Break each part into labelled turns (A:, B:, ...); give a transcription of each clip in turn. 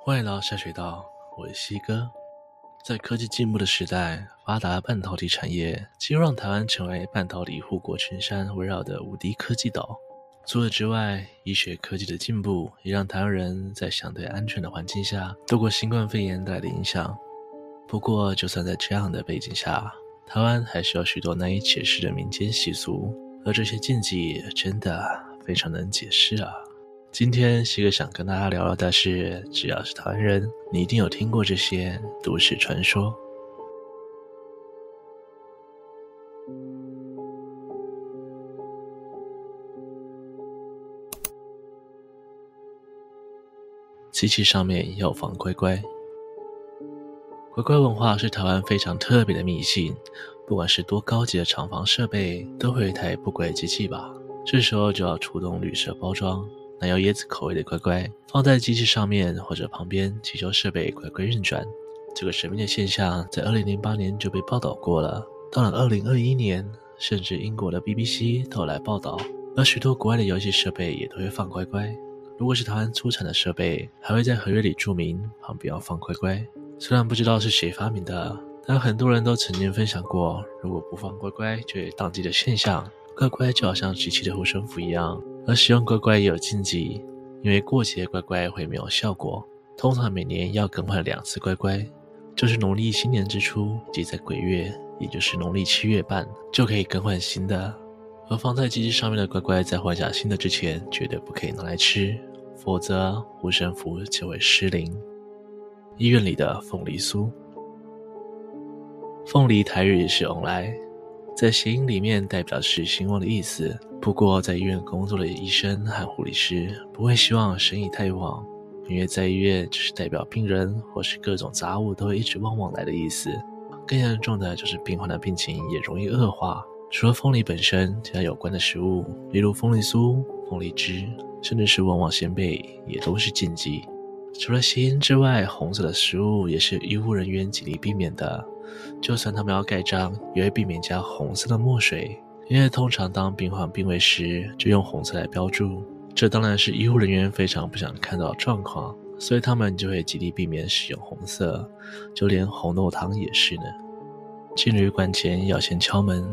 A: 欢迎来到下水道，我是西哥。在科技进步的时代，发达半导体产业几乎让台湾成为半导体护国群山围绕的无敌科技岛。除此之外，医学科技的进步也让台湾人在相对安全的环境下度过新冠肺炎带来的影响。不过，就算在这样的背景下，台湾还是有许多难以解释的民间习俗，而这些禁忌真的非常难解释啊。今天西哥想跟大家聊聊的是，只要是台湾人，你一定有听过这些都市传说。机器上面要放乖乖，乖乖文化是台湾非常特别的迷信，不管是多高级的厂房设备，都会有一台不乖机器吧？这时候就要出动绿色包装。奶油椰子口味的乖乖放在机器上面或者旁边，祈求设备乖乖运转。这个神秘的现象在二零零八年就被报道过了。到了二零二一年，甚至英国的 BBC 都来报道，而许多国外的游戏设备也都会放乖乖。如果是台湾出产的设备，还会在合约里注明旁边要放乖乖。虽然不知道是谁发明的，但很多人都曾经分享过，如果不放乖乖就会当机的现象。乖乖就好像机器的护身符一样。而使用乖乖也有禁忌，因为过节乖乖会没有效果。通常每年要更换两次乖乖，就是农历新年之初即在鬼月，也就是农历七月半就可以更换新的。而放在机器上面的乖乖，在换下新的之前，绝对不可以拿来吃，否则护身符就会失灵。医院里的凤梨酥，凤梨台语是旺来，在谐音里面代表是兴旺的意思。不过，在医院工作的医生和护理师不会希望生意太旺，因为在医院就是代表病人或是各种杂物都会一直旺旺来的意思。更严重的就是病患的病情也容易恶化。除了凤梨本身，其他有关的食物，例如凤梨酥、凤梨汁，甚至是旺旺仙贝，也都是禁忌。除了谐音之外，红色的食物也是医护人员极力避免的。就算他们要盖章，也会避免加红色的墨水。因为通常当病患病危时，就用红色来标注，这当然是医护人员非常不想看到的状况，所以他们就会极力避免使用红色，就连红豆汤也是呢。进旅馆前要先敲门。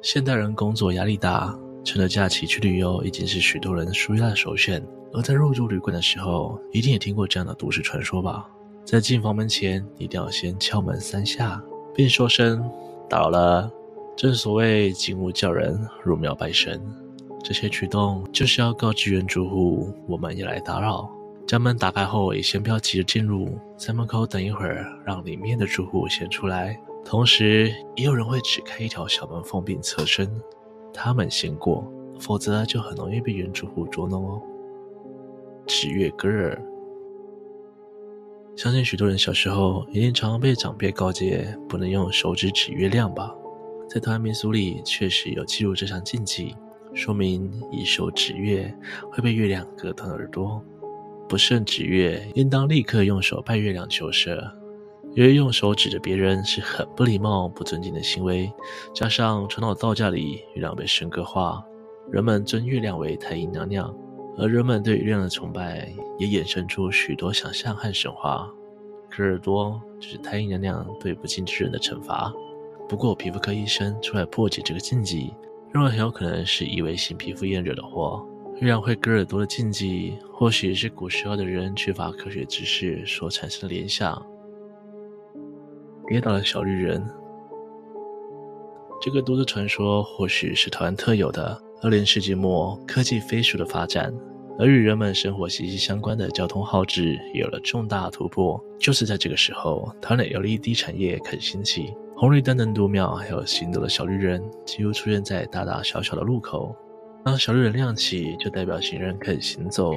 A: 现代人工作压力大，趁着假期去旅游已经是许多人纾压的首选。而在入住旅馆的时候，一定也听过这样的都市传说吧？在进房门前，一定要先敲门三下，并说声“打扰了”。正所谓进屋叫人，入庙拜神，这些举动就是要告知原住户，我们也来打扰。将门打开后，也先不要急着进入，在门口等一会儿，让里面的住户先出来。同时，也有人会只开一条小门缝并侧身，他们先过，否则就很容易被原住户捉弄哦。纸月割耳，相信许多人小时候一定常常被长辈告诫，不能用手指指月亮吧。在台湾民俗里，确实有记录这项禁忌，说明以手指月会被月亮割断耳朵。不慎指月，应当立刻用手拜月亮求赦。因为用手指着别人是很不礼貌、不尊敬的行为，加上传统道教里月亮被神格化，人们尊月亮为太阴娘娘，而人们对月亮的崇拜也衍生出许多想象和神话。割耳朵就是太阴娘娘对不敬之人的惩罚。不过，皮肤科医生出来破解这个禁忌，认为很有可能是异位性皮肤炎惹的祸。月亮会割耳朵的禁忌，或许是古时候的人缺乏科学知识所产生的联想。跌倒的小绿人，这个都市传说或许是台湾特有的。二零世纪末，科技飞速的发展，而与人们生活息息相关的交通号志也有了重大突破。就是在这个时候，台湾的 LED 产业开始兴起。红绿灯的度庙，还有行走的小绿人，几乎出现在大大小小的路口。当小绿人亮起，就代表行人开始行走；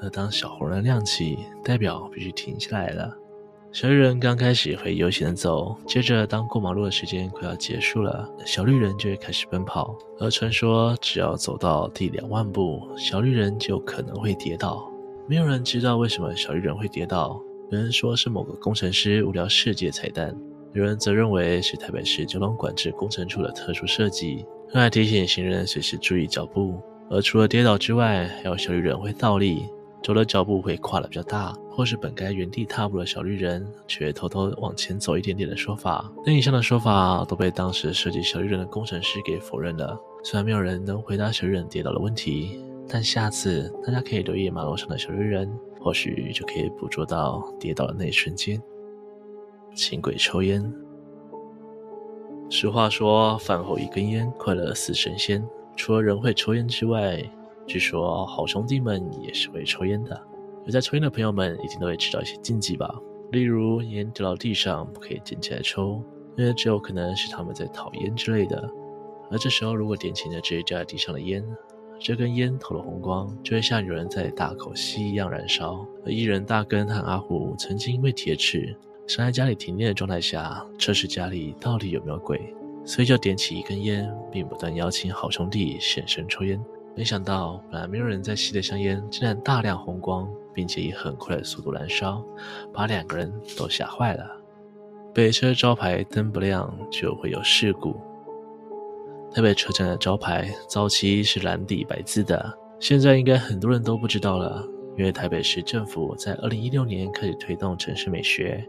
A: 而当小红人亮起，代表必须停下来了。小绿人刚开始会悠闲的走，接着当过马路的时间快要结束了，小绿人就会开始奔跑。而传说，只要走到第两万步，小绿人就可能会跌倒。没有人知道为什么小绿人会跌倒，有人说是某个工程师无聊设计的彩蛋。有人则认为是台北市交通管制工程处的特殊设计，用来提醒行人随时注意脚步。而除了跌倒之外，还有小绿人会倒立，走的脚步会跨得比较大，或是本该原地踏步的小绿人，却偷偷往前走一点点的说法。那以上的说法都被当时设计小绿人的工程师给否认了。虽然没有人能回答小绿人跌倒的问题，但下次大家可以留意马路上的小绿人，或许就可以捕捉到跌倒的那一瞬间。请鬼抽烟。俗话说：“饭后一根烟，快乐似神仙。”除了人会抽烟之外，据说好兄弟们也是会抽烟的。有在抽烟的朋友们一定都会知道一些禁忌吧？例如烟掉到地上不可以捡起来抽，因为只有可能是他们在讨烟之类的。而这时候如果点起那支掉在地上的烟，这根烟透了红光，就会像有人在大口吸一样燃烧。而艺人大根和阿虎曾经因为铁齿，想在家里停电的状态下测试家里到底有没有鬼，所以就点起一根烟，并不断邀请好兄弟现身抽烟。没想到，本来没有人在吸的香烟，竟然大量红光，并且以很快的速度燃烧，把两个人都吓坏了。北车招牌灯不亮就会有事故。台北车站的招牌早期是蓝底白字的，现在应该很多人都不知道了，因为台北市政府在二零一六年开始推动城市美学，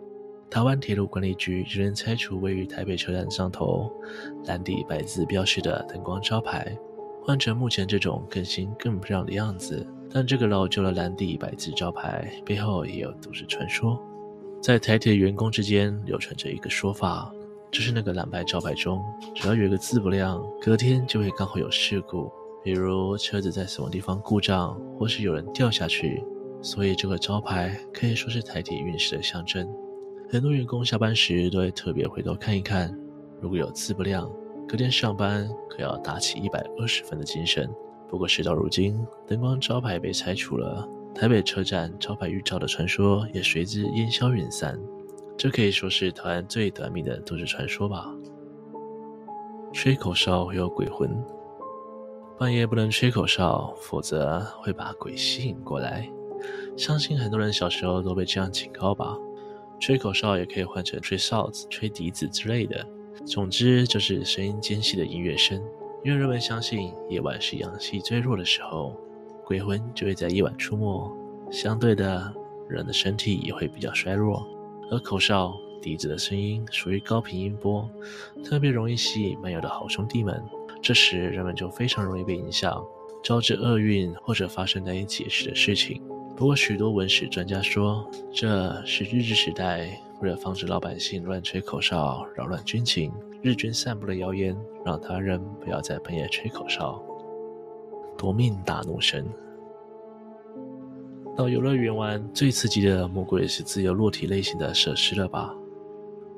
A: 台湾铁路管理局仍然拆除位于台北车站上头蓝底白字标示的灯光招牌。换成目前这种更新更漂亮的样子，但这个老旧的蓝底白字招牌背后也有都市传说。在台铁员工之间流传着一个说法，就是那个蓝白招牌中，只要有一个字不亮，隔天就会刚好有事故，比如车子在什么地方故障，或是有人掉下去。所以这个招牌可以说是台铁运势的象征。很多员工下班时都会特别回头看一看，如果有字不亮。隔天上班可要打起一百二十分的精神。不过事到如今，灯光招牌被拆除了，台北车站招牌预兆的传说也随之烟消云散。这可以说是台湾最短命的都市传说吧。吹口哨会有鬼魂，半夜不能吹口哨，否则会把鬼吸引过来。相信很多人小时候都被这样警告吧。吹口哨也可以换成吹哨子、吹笛子之类的。总之就是声音尖细的音乐声，因为人们相信夜晚是阳气最弱的时候，鬼魂就会在夜晚出没。相对的，人的身体也会比较衰弱。而口哨、笛子的声音属于高频音波，特别容易吸引漫游的好兄弟们。这时人们就非常容易被影响，招致厄运或者发生难以解释的事情。不过许多文史专家说，这是日治时代。为了防止老百姓乱吹口哨扰乱军情，日军散布了谣言，让他人不要在半夜吹口哨，夺命大怒神。到游乐园玩最刺激的莫过于是自由落体类型的设施了吧？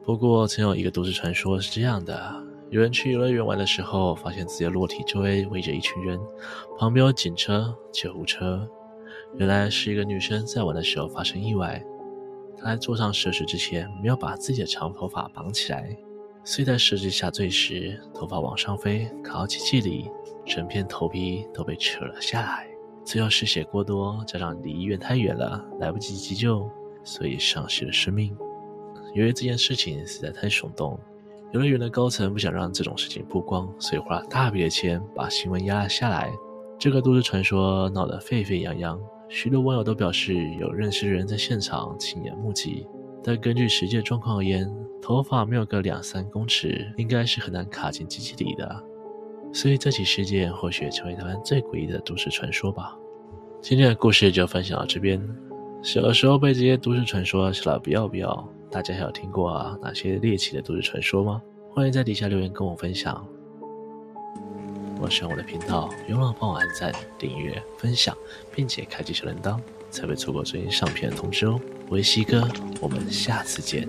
A: 不过曾有一个都市传说是这样的：有人去游乐园玩的时候，发现自由落体周围围着一群人，旁边有警车、救护车，原来是一个女生在玩的时候发生意外。他在坐上设施之前，没有把自己的长头发绑起来，所以在设施下坠时，头发往上飞，卡到机器里，整片头皮都被扯了下来。最后失血过多，加上离医院太远了，来不及急救，所以丧失了生命。由于这件事情实在太耸动，游乐园的高层不想让这种事情曝光，所以花了大笔的钱把新闻压了下来。这个都市传说闹得沸沸扬扬。许多网友都表示有认识的人在现场亲眼目击，但根据实际状况而言，头发没有个两三公尺，应该是很难卡进机器里的。所以这起事件或许成为台湾最诡异的都市传说吧。今天的故事就分享到这边。小的时候被这些都市传说吓得不要不要，大家还有听过哪些猎奇的都市传说吗？欢迎在底下留言跟我分享。如果喜欢我的频道，别忘了帮我按赞、订阅、分享，并且开启小铃铛，才不会错过最新上片的通知哦。我是西哥，我们下次见。